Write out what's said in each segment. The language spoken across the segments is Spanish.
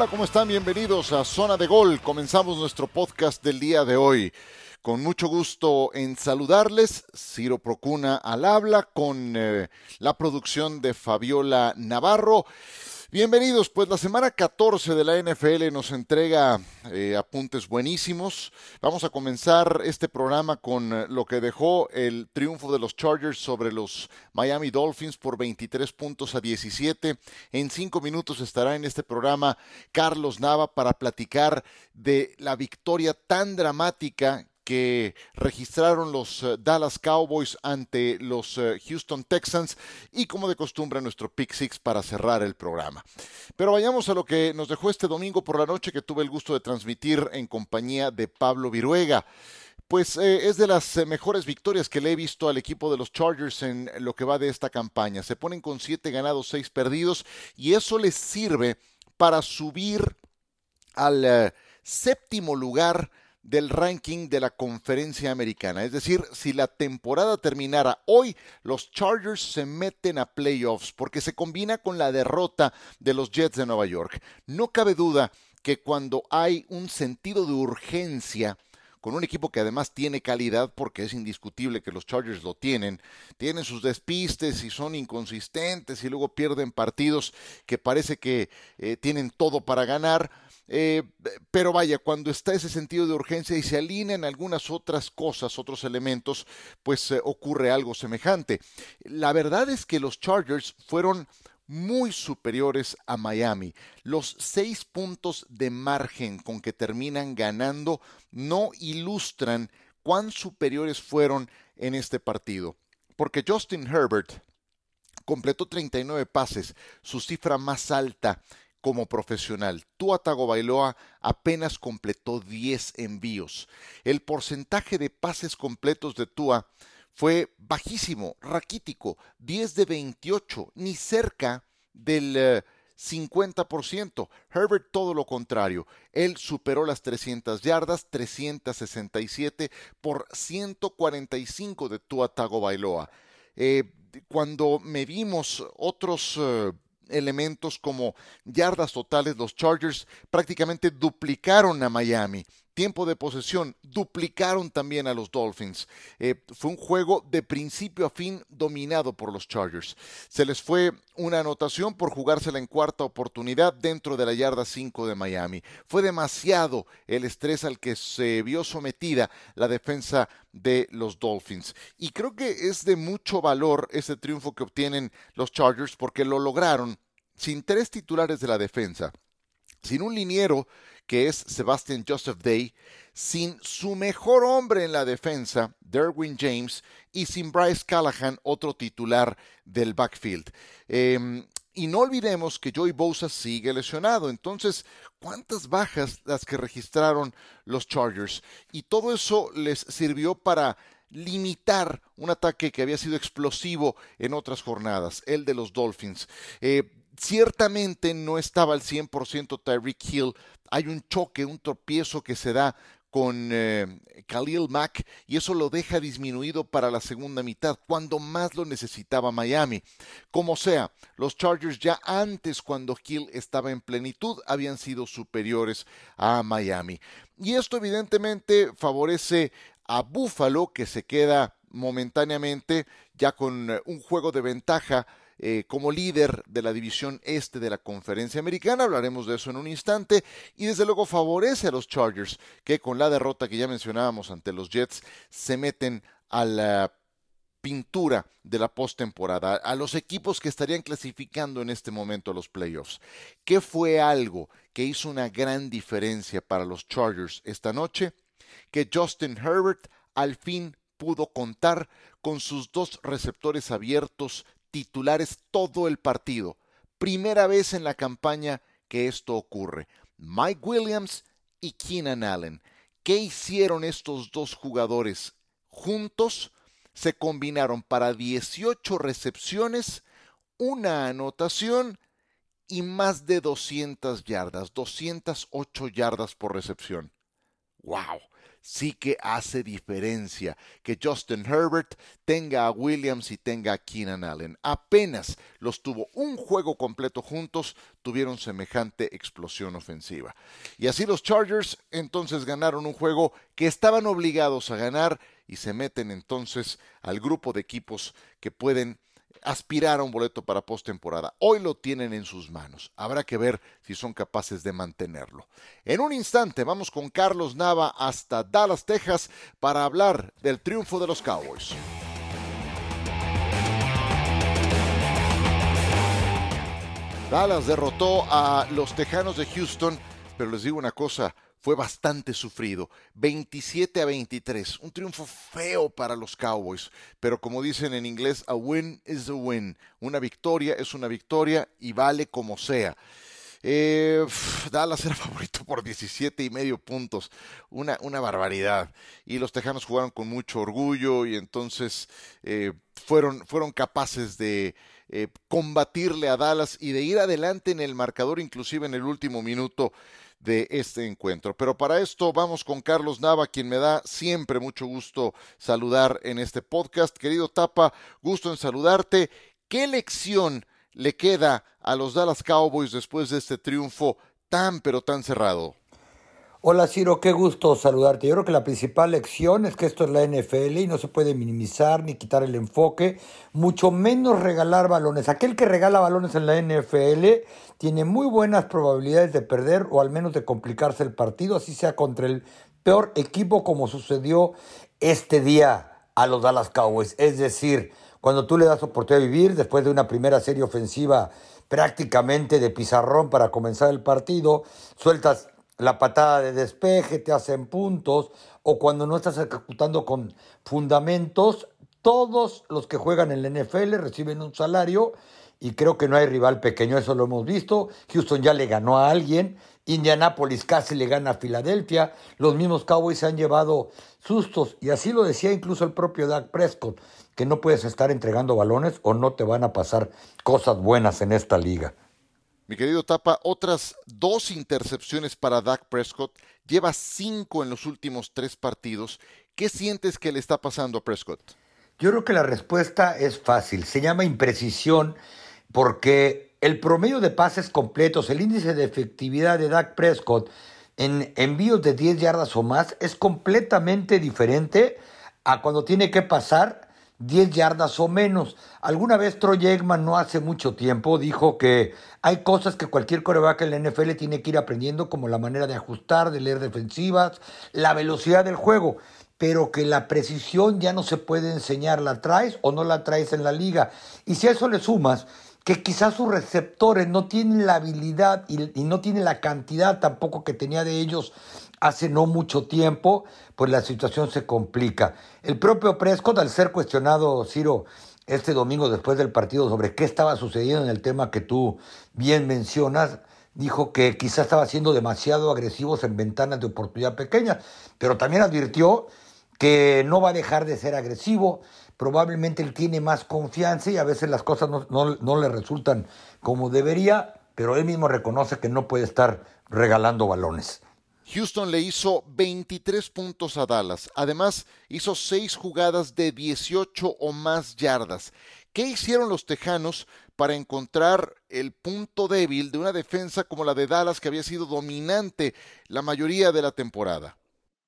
Hola, ¿cómo están? Bienvenidos a Zona de Gol. Comenzamos nuestro podcast del día de hoy. Con mucho gusto en saludarles, Ciro Procuna al habla con eh, la producción de Fabiola Navarro. Bienvenidos, pues la semana 14 de la NFL nos entrega eh, apuntes buenísimos. Vamos a comenzar este programa con lo que dejó el triunfo de los Chargers sobre los Miami Dolphins por 23 puntos a 17. En cinco minutos estará en este programa Carlos Nava para platicar de la victoria tan dramática que registraron los eh, Dallas Cowboys ante los eh, Houston Texans y como de costumbre nuestro pick six para cerrar el programa. Pero vayamos a lo que nos dejó este domingo por la noche que tuve el gusto de transmitir en compañía de Pablo Viruega pues eh, es de las mejores victorias que le he visto al equipo de los Chargers en lo que va de esta campaña. Se ponen con siete ganados, seis perdidos y eso les sirve para subir al séptimo lugar del ranking de la conferencia americana. Es decir, si la temporada terminara hoy, los Chargers se meten a playoffs porque se combina con la derrota de los Jets de Nueva York. No cabe duda que cuando hay un sentido de urgencia, con un equipo que además tiene calidad, porque es indiscutible que los Chargers lo tienen, tienen sus despistes y son inconsistentes y luego pierden partidos que parece que eh, tienen todo para ganar eh, pero vaya, cuando está ese sentido de urgencia y se alinean algunas otras cosas, otros elementos, pues eh, ocurre algo semejante. La verdad es que los Chargers fueron muy superiores a Miami. Los seis puntos de margen con que terminan ganando no ilustran cuán superiores fueron en este partido. Porque Justin Herbert completó 39 pases, su cifra más alta como profesional. Tua Bailoa apenas completó 10 envíos. El porcentaje de pases completos de Tua fue bajísimo, raquítico, 10 de 28, ni cerca del 50%. Eh, Herbert todo lo contrario. Él superó las 300 yardas, 367 por 145 de Tua Tagovailoa. Eh, cuando medimos otros eh, elementos como yardas totales, los Chargers prácticamente duplicaron a Miami. Tiempo de posesión, duplicaron también a los Dolphins. Eh, fue un juego de principio a fin dominado por los Chargers. Se les fue una anotación por jugársela en cuarta oportunidad dentro de la yarda 5 de Miami. Fue demasiado el estrés al que se vio sometida la defensa de los Dolphins. Y creo que es de mucho valor ese triunfo que obtienen los Chargers porque lo lograron sin tres titulares de la defensa, sin un liniero que es Sebastian Joseph Day, sin su mejor hombre en la defensa, Derwin James, y sin Bryce Callahan, otro titular del backfield. Em, y no olvidemos que Joey Bosa sigue lesionado. Entonces, ¿cuántas bajas las que registraron los Chargers? Y todo eso les sirvió para limitar un ataque que había sido explosivo en otras jornadas, el de los Dolphins. Eh, ciertamente no estaba al 100% Tyreek Hill. Hay un choque, un tropiezo que se da con eh, Khalil Mack y eso lo deja disminuido para la segunda mitad, cuando más lo necesitaba Miami. Como sea, los Chargers ya antes, cuando Hill estaba en plenitud, habían sido superiores a Miami. Y esto evidentemente favorece a Buffalo, que se queda momentáneamente ya con eh, un juego de ventaja eh, como líder de la división este de la conferencia americana. Hablaremos de eso en un instante. Y desde luego favorece a los Chargers, que con la derrota que ya mencionábamos ante los Jets, se meten a la pintura de la postemporada, a los equipos que estarían clasificando en este momento a los playoffs. ¿Qué fue algo que hizo una gran diferencia para los Chargers esta noche? Que Justin Herbert al fin pudo contar con sus dos receptores abiertos titulares todo el partido. Primera vez en la campaña que esto ocurre. Mike Williams y Keenan Allen. ¿Qué hicieron estos dos jugadores? Juntos se combinaron para 18 recepciones, una anotación y más de 200 yardas, 208 yardas por recepción. ¡Wow! Sí que hace diferencia que Justin Herbert tenga a Williams y tenga a Keenan Allen. Apenas los tuvo un juego completo juntos, tuvieron semejante explosión ofensiva. Y así los Chargers entonces ganaron un juego que estaban obligados a ganar y se meten entonces al grupo de equipos que pueden aspirar a un boleto para postemporada. Hoy lo tienen en sus manos. Habrá que ver si son capaces de mantenerlo. En un instante vamos con Carlos Nava hasta Dallas, Texas, para hablar del triunfo de los Cowboys. Dallas derrotó a los Tejanos de Houston, pero les digo una cosa, fue bastante sufrido. 27 a 23, un triunfo feo para los Cowboys, pero como dicen en inglés, a win is a win. Una victoria es una victoria y vale como sea. Eh, Dallas era favorito por 17 y medio puntos, una, una barbaridad. Y los Tejanos jugaron con mucho orgullo y entonces eh, fueron, fueron capaces de eh, combatirle a Dallas y de ir adelante en el marcador, inclusive en el último minuto de este encuentro. Pero para esto vamos con Carlos Nava, quien me da siempre mucho gusto saludar en este podcast. Querido Tapa, gusto en saludarte. ¿Qué lección le queda a los Dallas Cowboys después de este triunfo tan pero tan cerrado? Hola Ciro, qué gusto saludarte. Yo creo que la principal lección es que esto es la NFL y no se puede minimizar ni quitar el enfoque, mucho menos regalar balones. Aquel que regala balones en la NFL tiene muy buenas probabilidades de perder o al menos de complicarse el partido, así sea contra el peor equipo como sucedió este día a los Dallas Cowboys. Es decir, cuando tú le das oportunidad de vivir después de una primera serie ofensiva prácticamente de pizarrón para comenzar el partido, sueltas la patada de despeje, te hacen puntos, o cuando no estás ejecutando con fundamentos, todos los que juegan en la NFL reciben un salario y creo que no hay rival pequeño, eso lo hemos visto. Houston ya le ganó a alguien, Indianapolis casi le gana a Filadelfia, los mismos Cowboys se han llevado sustos y así lo decía incluso el propio Dak Prescott, que no puedes estar entregando balones o no te van a pasar cosas buenas en esta liga. Mi querido Tapa, otras dos intercepciones para Dak Prescott. Lleva cinco en los últimos tres partidos. ¿Qué sientes que le está pasando a Prescott? Yo creo que la respuesta es fácil. Se llama imprecisión porque el promedio de pases completos, el índice de efectividad de Dak Prescott en envíos de 10 yardas o más es completamente diferente a cuando tiene que pasar 10 yardas o menos. Alguna vez Troy Eggman no hace mucho tiempo dijo que hay cosas que cualquier coreback en la NFL tiene que ir aprendiendo, como la manera de ajustar, de leer defensivas, la velocidad del juego, pero que la precisión ya no se puede enseñar, la traes o no la traes en la liga. Y si a eso le sumas que quizás sus receptores no tienen la habilidad y, y no tienen la cantidad tampoco que tenía de ellos hace no mucho tiempo, pues la situación se complica. El propio Prescott, al ser cuestionado, Ciro, este domingo después del partido sobre qué estaba sucediendo en el tema que tú bien mencionas, dijo que quizás estaba siendo demasiado agresivos en ventanas de oportunidad pequeñas, pero también advirtió que no va a dejar de ser agresivo, probablemente él tiene más confianza y a veces las cosas no, no le resultan como debería, pero él mismo reconoce que no puede estar regalando balones. Houston le hizo 23 puntos a Dallas. Además, hizo 6 jugadas de 18 o más yardas. ¿Qué hicieron los Tejanos para encontrar el punto débil de una defensa como la de Dallas que había sido dominante la mayoría de la temporada?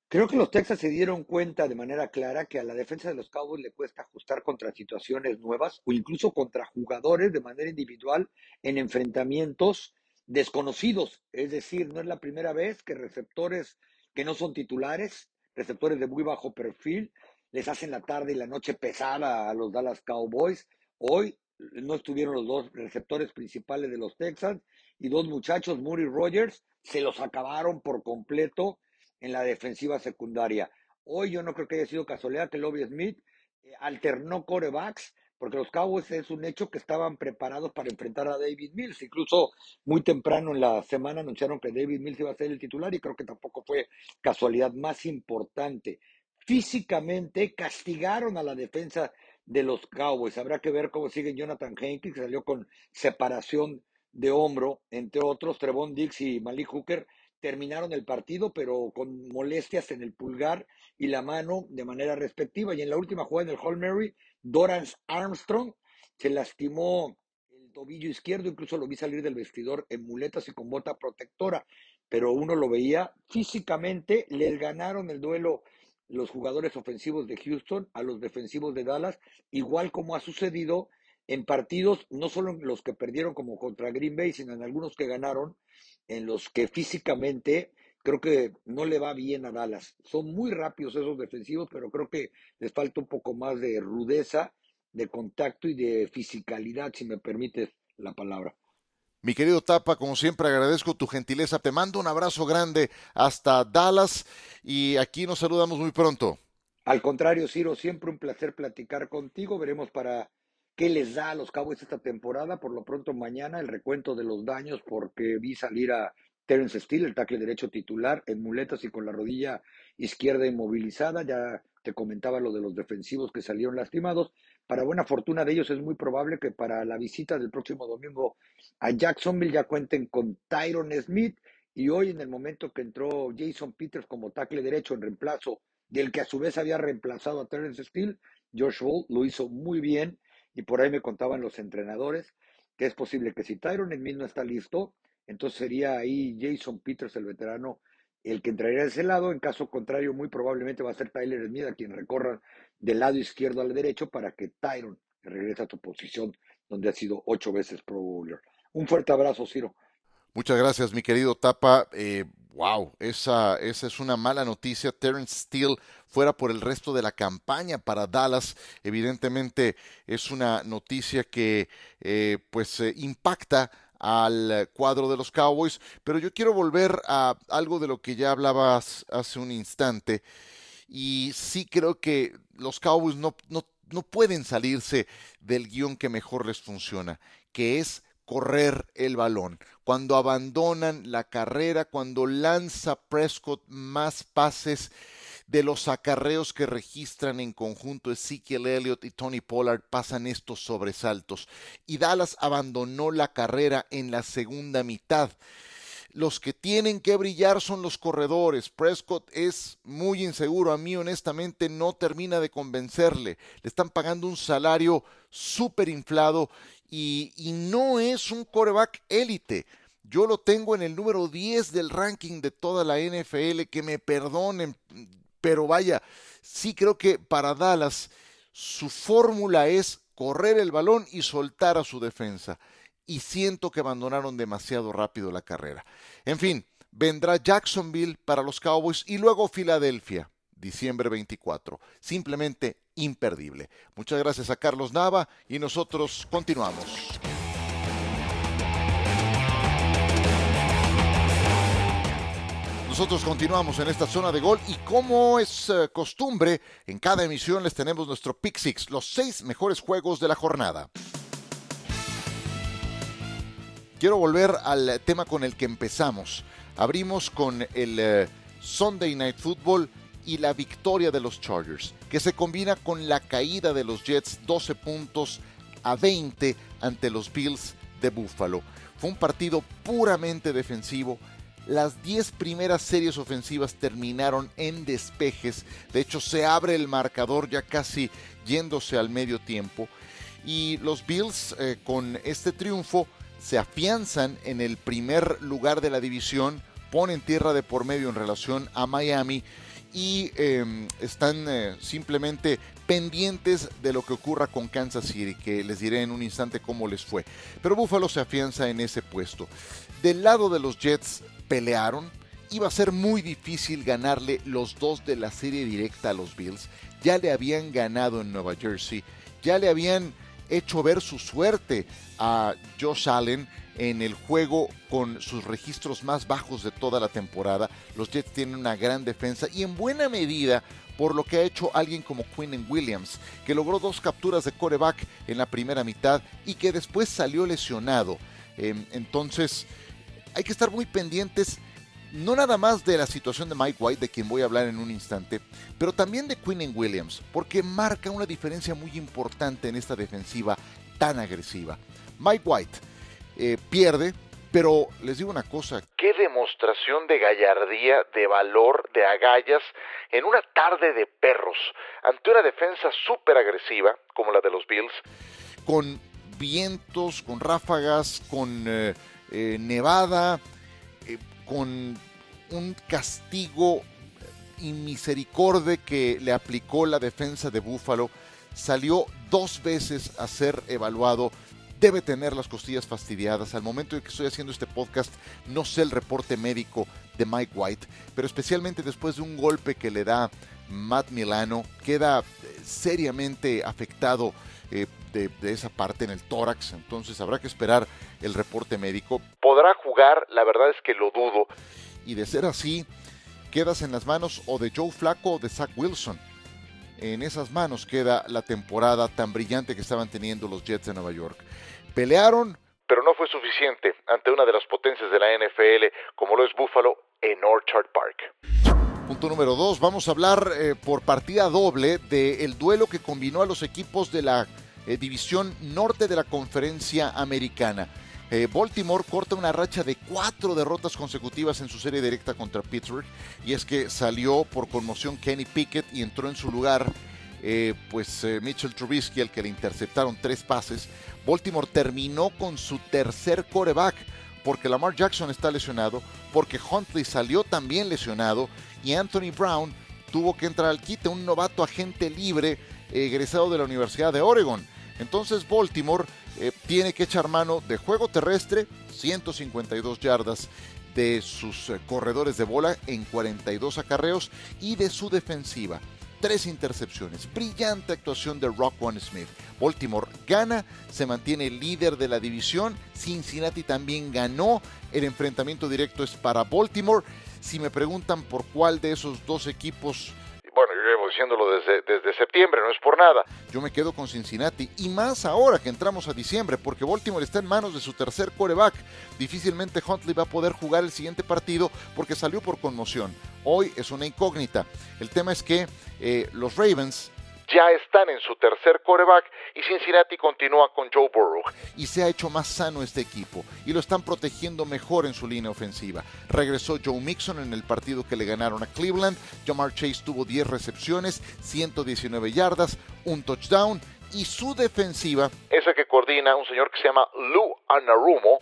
Creo que los Texas se dieron cuenta de manera clara que a la defensa de los Cowboys le cuesta ajustar contra situaciones nuevas o incluso contra jugadores de manera individual en enfrentamientos desconocidos. Es decir, no es la primera vez que receptores que no son titulares, receptores de muy bajo perfil, les hacen la tarde y la noche pesada a los Dallas Cowboys. Hoy no estuvieron los dos receptores principales de los Texans y dos muchachos, Murray Rogers, se los acabaron por completo en la defensiva secundaria. Hoy yo no creo que haya sido casualidad que Lobby Smith eh, alternó corebacks porque los Cowboys es un hecho que estaban preparados para enfrentar a David Mills. Incluso muy temprano en la semana anunciaron que David Mills iba a ser el titular y creo que tampoco fue casualidad más importante. Físicamente castigaron a la defensa de los Cowboys. Habrá que ver cómo sigue Jonathan Hankins, que salió con separación de hombro, entre otros, Trevon Dix y Malik Hooker terminaron el partido, pero con molestias en el pulgar y la mano de manera respectiva. Y en la última jugada en el Hall Mary, Dorance Armstrong se lastimó el tobillo izquierdo, incluso lo vi salir del vestidor en muletas y con bota protectora, pero uno lo veía físicamente, les ganaron el duelo los jugadores ofensivos de Houston a los defensivos de Dallas, igual como ha sucedido en partidos, no solo en los que perdieron como contra Green Bay, sino en algunos que ganaron, en los que físicamente creo que no le va bien a Dallas. Son muy rápidos esos defensivos, pero creo que les falta un poco más de rudeza, de contacto y de fisicalidad, si me permites la palabra. Mi querido Tapa, como siempre agradezco tu gentileza. Te mando un abrazo grande hasta Dallas y aquí nos saludamos muy pronto. Al contrario, Ciro, siempre un placer platicar contigo. Veremos para qué les da a los Cowboys esta temporada. Por lo pronto mañana el recuento de los daños porque vi salir a Terence Steele, el tackle derecho titular, en muletas y con la rodilla izquierda inmovilizada. Ya te comentaba lo de los defensivos que salieron lastimados. Para buena fortuna de ellos es muy probable que para la visita del próximo domingo a Jacksonville ya cuenten con Tyron Smith y hoy en el momento que entró Jason Peters como tackle derecho en reemplazo del que a su vez había reemplazado a Terence Steele, Josh Hall lo hizo muy bien y por ahí me contaban los entrenadores que es posible que si Tyron Smith no está listo, entonces sería ahí Jason Peters, el veterano, el que entraría de ese lado. En caso contrario, muy probablemente va a ser Tyler Smith a quien recorra del lado izquierdo al derecho para que Tyron regrese a tu posición donde ha sido ocho veces Pro Bowler. Un fuerte abrazo, Ciro. Muchas gracias, mi querido Tapa. Eh, wow, esa, esa es una mala noticia. Terence Steele fuera por el resto de la campaña para Dallas. Evidentemente es una noticia que eh, pues eh, impacta al cuadro de los Cowboys, pero yo quiero volver a algo de lo que ya hablabas hace un instante. Y sí creo que los Cowboys no, no, no pueden salirse del guion que mejor les funciona, que es correr el balón, cuando abandonan la carrera, cuando lanza Prescott más pases de los acarreos que registran en conjunto Ezekiel Elliott y Tony Pollard pasan estos sobresaltos. Y Dallas abandonó la carrera en la segunda mitad. Los que tienen que brillar son los corredores. Prescott es muy inseguro. A mí honestamente no termina de convencerle. Le están pagando un salario súper inflado y, no es un coreback élite. Yo lo tengo en el número 10 del ranking de toda la NFL, que me perdonen, pero vaya, sí creo que para Dallas su fórmula es correr el balón y soltar a su defensa. Y siento que abandonaron demasiado rápido la carrera. En fin, vendrá Jacksonville para los Cowboys y luego Filadelfia, diciembre 24. Simplemente imperdible. Muchas gracias a Carlos Nava y nosotros continuamos. Nosotros continuamos en esta zona de gol y como es eh, costumbre, en cada emisión les tenemos nuestro Pick Six, los seis mejores juegos de la jornada. Quiero volver al tema con el que empezamos. Abrimos con el eh, Sunday Night Football y la victoria de los Chargers, que se combina con la caída de los Jets 12 puntos a 20 ante los Bills de Buffalo. Fue un partido puramente defensivo. Las 10 primeras series ofensivas terminaron en despejes. De hecho, se abre el marcador ya casi yéndose al medio tiempo. Y los Bills eh, con este triunfo se afianzan en el primer lugar de la división, ponen tierra de por medio en relación a Miami y em, están eh, simplemente pendientes de lo que ocurra con Kansas City, que les diré en un instante cómo les fue. Pero Buffalo se afianza en ese puesto. Del lado de los Jets pelearon, iba a ser muy difícil ganarle los dos de la serie directa a los Bills. Ya le habían ganado en Nueva Jersey, ya le habían hecho ver su suerte a Josh Allen en el juego con sus registros más bajos de toda la temporada. Los Jets tienen una gran defensa y en buena medida por lo que ha hecho alguien como Quinn Williams, que logró dos capturas de coreback en la primera mitad y que después salió lesionado. Em, entonces, hay que estar muy pendientes no nada más de la situación de Mike White, de quien voy a hablar en un instante, pero también de Quinn Williams, porque marca una diferencia muy importante en esta defensiva tan agresiva. Mike White eh, pierde Pero les digo una cosa, qué demostración de gallardía, de valor, de agallas en una tarde de perros, ante una defensa súper agresiva como la de los Bills, con vientos, con ráfagas, con eh, eh, nevada, con un castigo inmisericordia que le aplicó la defensa de Búfalo, salió dos veces a ser evaluado debe tener las costillas fastidiadas. Al momento en que estoy haciendo este podcast, no sé el reporte médico de Mike White, pero especialmente después de un golpe que le da Matt Milano, queda eh, seriamente afectado eh, de, esa parte en el tórax, entonces habrá que esperar el reporte médico. Podrá jugar, la verdad es que lo dudo, y de ser así, quedas en las manos o de Joe Flaco o de Zach Wilson. En esas manos queda la temporada tan brillante que estaban teniendo los Jets de Nueva York. Pelearon, pero no fue suficiente ante una de las potencias de la NFL como lo es Buffalo en Orchard Park. Punto número dos, vamos a hablar eh, por partida doble del duelo que combinó a los equipos de la eh, división norte de la conferencia americana. Eh, Baltimore corta una racha de cuatro derrotas consecutivas en su serie directa contra Pittsburgh y es que salió por conmoción Kenny Pickett y entró en su lugar eh, pues Mitchell Trubisky, al que le interceptaron tres pases. Baltimore terminó con su tercer coreback porque Lamar Jackson está lesionado, porque Huntley salió también lesionado y Anthony Brown tuvo que entrar al quite, un novato agente libre egresado de la Universidad de Oregon. Entonces Baltimore eh, tiene que echar mano de juego terrestre, 152 yardas de sus corredores de bola en 42 acarreos y de su defensiva tres intercepciones. Brillante actuación de Rock One Smith. Baltimore gana, se mantiene líder de la división. Cincinnati también ganó. El enfrentamiento directo es para Baltimore. Si me preguntan por cuál de esos dos equipos diciéndolo desde, desde septiembre, no es por nada. Yo me quedo con Cincinnati y más ahora que entramos a diciembre, porque Baltimore está en manos de su tercer coreback. Difícilmente Huntley va a poder jugar el siguiente partido porque salió por conmoción. Hoy es una incógnita. El tema es que eh, los Ravens ya están en su tercer coreback y Cincinnati continúa con Joe Burrow. Y se ha hecho más sano este equipo y lo están protegiendo mejor en su línea ofensiva. Regresó Joe Mixon en el partido que le ganaron a Cleveland. Jamar Chase tuvo 10 recepciones, 119 yardas, un touchdown y su defensiva, esa que coordina un señor que se llama Lou Anarumo,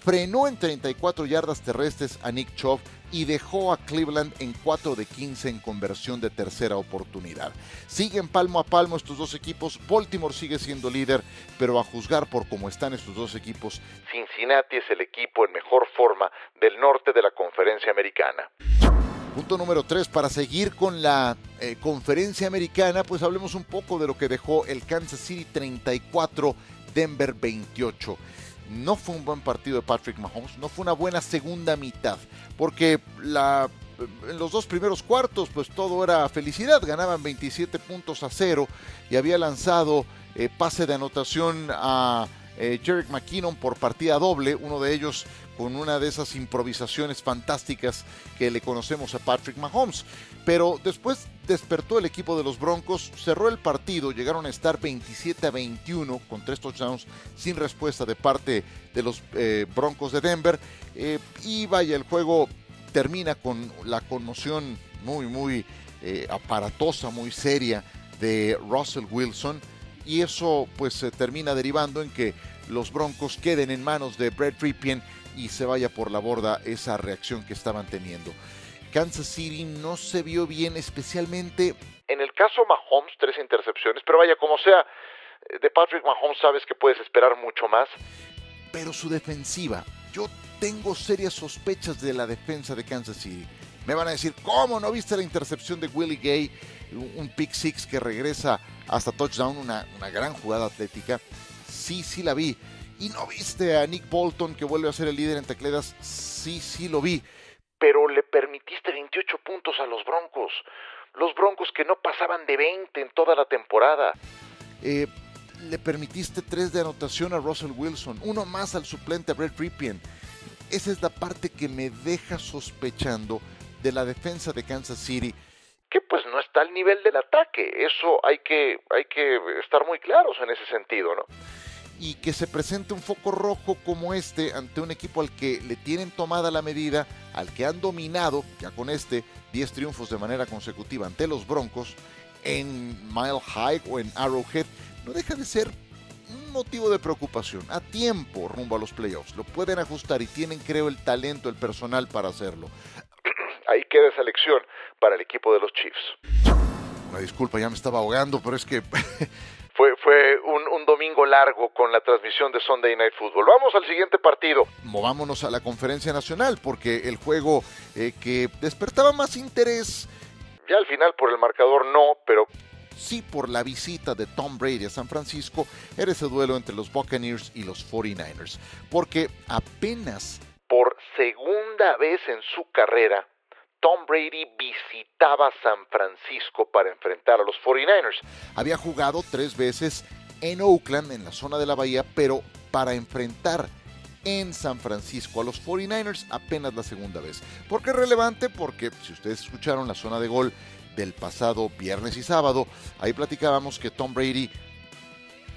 frenó en 34 yardas terrestres a Nick Chubb y dejó a Cleveland en 4 de 15 en conversión de tercera oportunidad. Siguen palmo a palmo estos dos equipos, Baltimore sigue siendo líder, pero a juzgar por cómo están estos dos equipos, Cincinnati es el equipo en mejor forma del norte de la conferencia americana. Punto número 3, para seguir con la eh, conferencia americana, pues hablemos un poco de lo que dejó el Kansas City 34, Denver 28 no fue un buen partido de Patrick Mahomes, no fue una buena segunda mitad, porque la, en los dos primeros cuartos pues todo era felicidad, ganaban 27 puntos a cero y había lanzado eh, pase de anotación a eh, McKinnon por partida doble, uno de ellos con una de esas improvisaciones fantásticas que le conocemos a Patrick Mahomes. Pero después despertó el equipo de los Broncos, cerró el partido, llegaron a estar 27 a 21 con tres touchdowns sin respuesta de parte de los eh, Broncos de Denver. Eh, y vaya, el juego termina con la conmoción muy, muy eh, aparatosa, muy seria de Russell Wilson. Y eso pues se termina derivando en que los Broncos queden en manos de Brett Ripien y se vaya por la borda esa reacción que estaban teniendo. Kansas City no se vio bien, especialmente en el caso Mahomes, tres intercepciones, pero vaya, como sea, de Patrick Mahomes sabes que puedes esperar mucho más. Pero su defensiva, yo tengo serias sospechas de la defensa de Kansas City. Me van a decir, ¿cómo no viste la intercepción de Willie Gay? Un pick six que regresa hasta touchdown, una, una gran jugada atlética. Sí, sí la vi. ¿Y no viste a Nick Bolton que vuelve a ser el líder en tecledas? Sí, sí lo vi. Pero le permitiste 28 puntos a los Broncos. Los Broncos que no pasaban de 20 en toda la temporada. Eh, le permitiste 3 de anotación a Russell Wilson, uno más al suplente a Brett Ripien. Esa es la parte que me deja sospechando de la defensa de Kansas City, que pues no está al nivel del ataque. Eso hay que, hay que estar muy claros en ese sentido, ¿no? Y que se presente un foco rojo como este ante un equipo al que le tienen tomada la medida, al que han dominado, ya con este, 10 triunfos de manera consecutiva ante los Broncos, en Mile High o en Arrowhead, no deja de ser un motivo de preocupación. A tiempo rumbo a los playoffs. Lo pueden ajustar y tienen, creo, el talento, el personal para hacerlo. Ahí queda esa lección para el equipo de los Chiefs. Una disculpa, ya me estaba ahogando, pero es que fue, fue un, un, domingo largo con la transmisión de Sunday Night Football. Vamos al siguiente partido. Movámonos a la conferencia nacional, porque el juego eh, que despertaba más interés, ya al final por el marcador no, pero sí por la visita de Tom Brady a San Francisco, era ese duelo entre los Buccaneers y los 49ers. Porque apenas por segunda vez en su carrera, Tom Brady visitaba San Francisco para enfrentar a los 49ers. Había jugado tres veces en Oakland, en la zona de la bahía, pero para enfrentar en San Francisco a los 49ers apenas la segunda vez. ¿Por qué es relevante? Porque si ustedes escucharon la zona de gol del pasado viernes y sábado, ahí platicábamos que Tom Brady,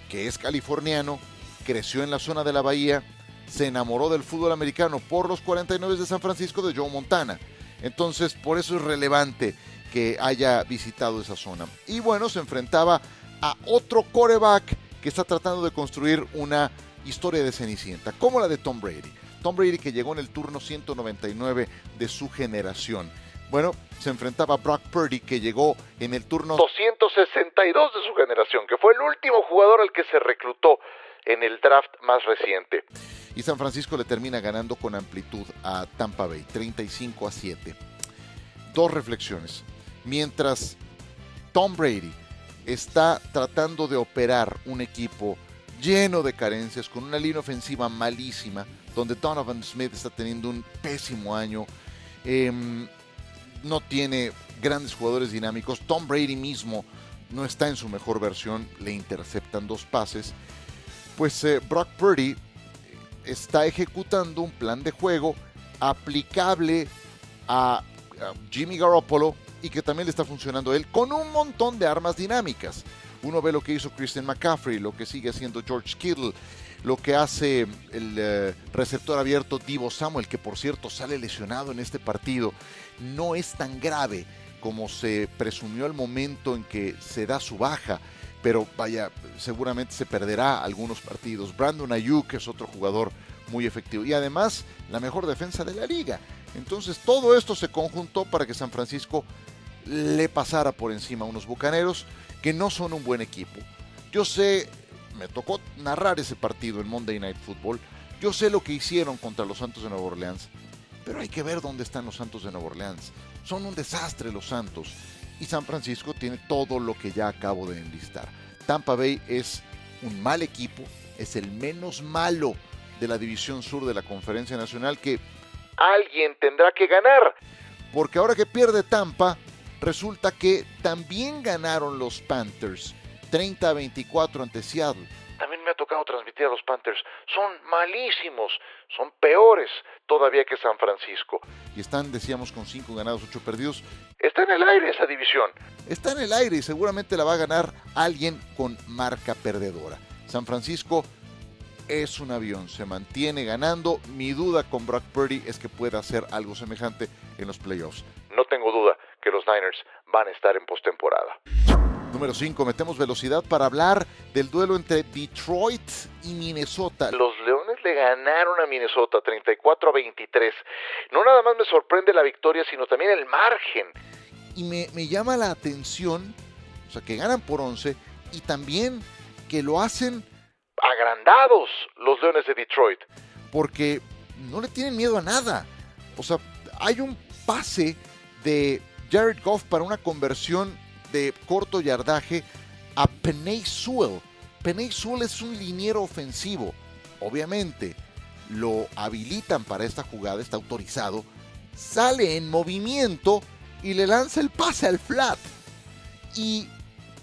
que es californiano, creció en la zona de la bahía, se enamoró del fútbol americano por los 49 de San Francisco de Joe Montana. Entonces, por eso es relevante que haya visitado esa zona. Y bueno, se enfrentaba a otro coreback que está tratando de construir una historia de Cenicienta, como la de Tom Brady. Tom Brady que llegó en el turno 199 de su generación. Bueno, se enfrentaba a Brock Purdy que llegó en el turno 262 de su generación, que fue el último jugador al que se reclutó en el draft más reciente y San Francisco le termina ganando con amplitud a Tampa Bay, 35 a 7. Dos reflexiones. Mientras Tom Brady está tratando de operar un equipo lleno de carencias, con una línea ofensiva malísima, donde Donovan Smith está teniendo un pésimo año, em, no tiene grandes jugadores dinámicos, Tom Brady mismo no está en su mejor versión, le interceptan dos pases, pues eh, Brock Purdy está ejecutando un plan de juego aplicable a, Jimmy Garoppolo y que también le está funcionando a él con un montón de armas dinámicas. Uno ve lo que hizo Christian McCaffrey, lo que sigue haciendo George Kittle, lo que hace el eh, receptor abierto Divo Samuel, que por cierto sale lesionado en este partido. No es tan grave como se presumió al momento en que se da su baja pero vaya, seguramente se perderá algunos partidos. Brandon Ayuk es otro jugador muy efectivo y además la mejor defensa de la liga. Entonces todo esto se conjuntó para que San Francisco le pasara por encima a unos bucaneros que no son un buen equipo. Yo sé, me tocó narrar ese partido en Monday Night Football. Yo sé lo que hicieron contra los Santos de Nueva Orleans, pero hay que ver dónde están los Santos de Nueva Orleans. Son un desastre los Santos y San Francisco tiene todo lo que ya acabo de enlistar. Tampa Bay es un mal equipo, es el menos malo de la División Sur de la Conferencia Nacional que alguien tendrá que ganar. Porque ahora que pierde Tampa, resulta que también ganaron los Panthers 30 a 24 ante Seattle tocado transmitir a los Panthers. Son malísimos, son peores todavía que San Francisco. Y están, decíamos, con 5 ganados, 8 perdidos. Está en el aire esa división. Está en el aire y seguramente la va a ganar alguien con marca perdedora. San Francisco es un avión, se mantiene ganando. Mi duda con Brock Purdy es que pueda hacer algo semejante en los playoffs. No tengo duda que los Niners van a estar en postemporada. Número 5, metemos velocidad para hablar del duelo entre Detroit y Minnesota. Los Leones le ganaron a Minnesota 34 a 23. No nada más me sorprende la victoria, sino también el margen. Y me, me llama la atención, o sea, que ganan por 11 y también que lo hacen agrandados los Leones de Detroit. Porque no le tienen miedo a nada. O sea, hay un pase de Jared Goff para una conversión de corto yardaje a Penay Sewell. Penay Sewell es un liniero ofensivo. Obviamente, lo habilitan para esta jugada, está autorizado. Sale en movimiento y le lanza el pase al flat. Y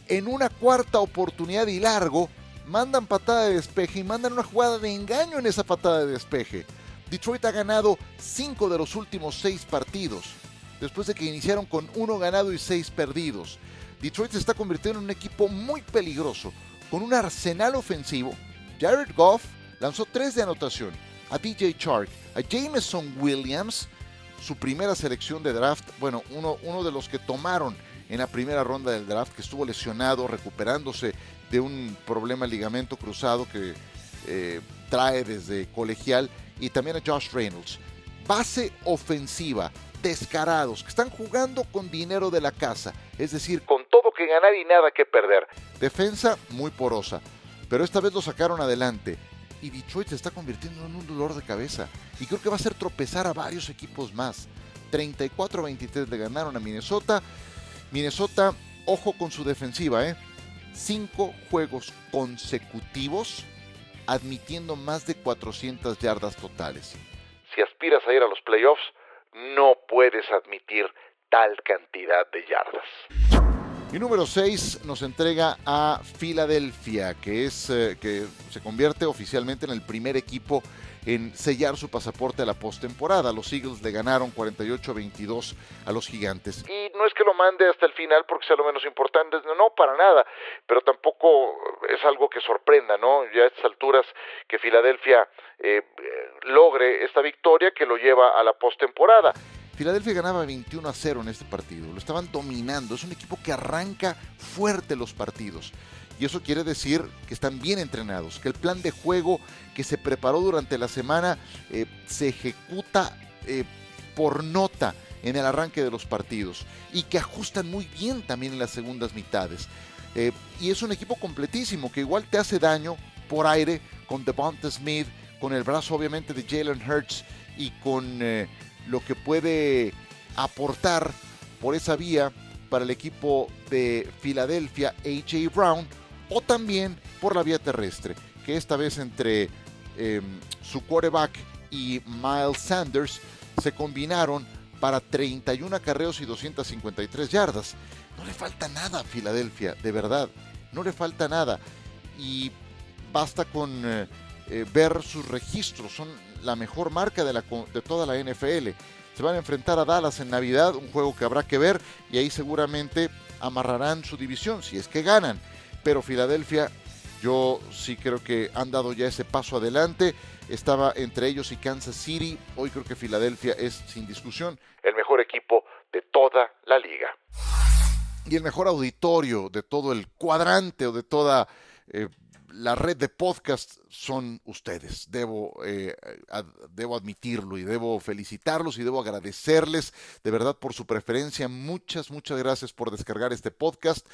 en una cuarta oportunidad y largo, mandan patada de despeje y mandan una jugada de engaño en esa patada de despeje. Detroit ha ganado cinco de los últimos seis partidos, después de que iniciaron con uno ganado y seis perdidos. Detroit se está convirtiendo en un equipo muy peligroso, con un arsenal ofensivo Jared Goff lanzó tres de anotación a DJ Chark, a Jameson Williams, su primera selección de draft, bueno, uno, uno de los que tomaron en la primera ronda del draft, que estuvo lesionado, recuperándose de un problema ligamento cruzado que eh, trae desde colegial, y también a Josh Reynolds. Base ofensiva, descarados, que están jugando con dinero de la casa, es decir, con ganar y nada que perder. Defensa muy porosa, pero esta vez lo sacaron adelante y Detroit se está convirtiendo en un dolor de cabeza. Y creo que va a hacer tropezar a varios equipos más. 34-23 le ganaron a Minnesota. Minnesota, ojo con su defensiva, ¿eh? Cinco juegos consecutivos admitiendo más de 400 yardas totales. Si aspiras a ir a los playoffs, no puedes admitir tal cantidad de yardas. Y número 6 nos entrega a Filadelfia, que, es, eh, que se convierte oficialmente en el primer equipo en sellar su pasaporte a la postemporada. Los Eagles le ganaron 48-22 a los Gigantes. Y no es que lo mande hasta el final porque sea lo menos importante, no, para nada, pero tampoco es algo que sorprenda, ¿no? Ya a estas alturas que Filadelfia eh, logre esta victoria que lo lleva a la postemporada. Filadelfia ganaba 21 a 0 en este partido, lo estaban dominando, es un equipo que arranca fuerte los partidos. Y eso quiere decir que están bien entrenados, que el plan de juego que se preparó durante la semana eh, se ejecuta eh, por nota en el arranque de los partidos y que ajustan muy bien también en las segundas mitades. Eh, y es un equipo completísimo que igual te hace daño por aire con Devonta Smith, con el brazo obviamente de Jalen Hurts y con lo que puede aportar por esa vía para el equipo de Filadelfia AJ Brown o también por la vía terrestre, que esta vez entre em, su quarterback y Miles Sanders se combinaron para 31 acarreos y 253 yardas. No le falta nada a Filadelfia, de verdad, no le falta nada. Y basta con eh, eh, ver sus registros, son la mejor marca de, la, de toda la NFL. Se van a enfrentar a Dallas en Navidad, un juego que habrá que ver y ahí seguramente amarrarán su división si es que ganan. Pero Filadelfia, yo sí creo que han dado ya ese paso adelante. Estaba entre ellos y Kansas City. Hoy creo que Filadelfia es sin discusión el mejor equipo de toda la liga. Y el mejor auditorio de todo el cuadrante o de toda eh, la red de podcast son ustedes. Debo, eh, debo admitirlo y debo felicitarlos y debo agradecerles de verdad por su preferencia. Muchas, muchas gracias por descargar este podcast.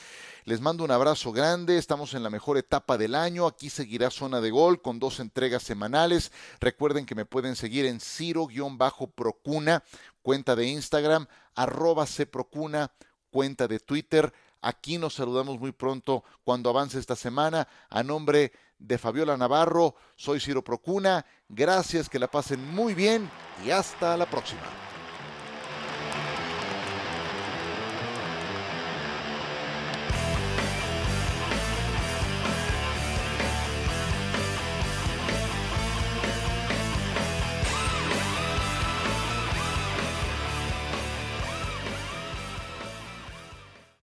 Les mando un abrazo grande. Estamos en la mejor etapa del año. Aquí seguirá Zona de Gol con dos entregas semanales. Recuerden que me pueden seguir en Ciro-Procuna, cuenta de Instagram, arroba Cprocuna, cuenta de Twitter Aquí nos saludamos muy pronto cuando avance esta semana. A nombre de Fabiola Navarro, soy Ciro Procuna. Gracias, que la pasen muy bien y hasta la próxima.